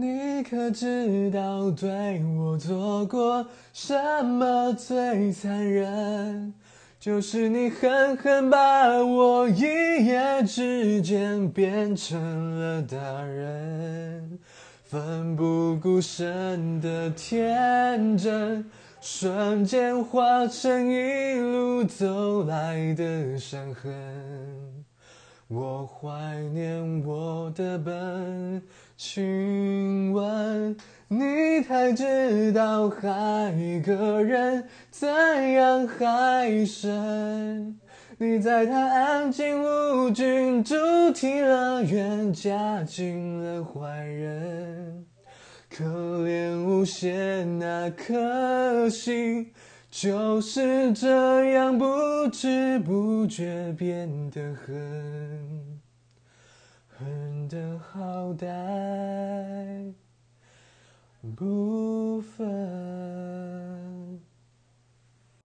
你可知道对我做过什么最残忍？就是你狠狠把我一夜之间变成了大人，奋不顾身的天真，瞬间化成一路走来的伤痕。我怀念我的笨，亲吻你才知道爱一个人怎样海深。你在他安静无菌主题乐园嫁进了坏人，可怜无限那颗心。就是这样不知不觉变得狠，狠的好歹不分。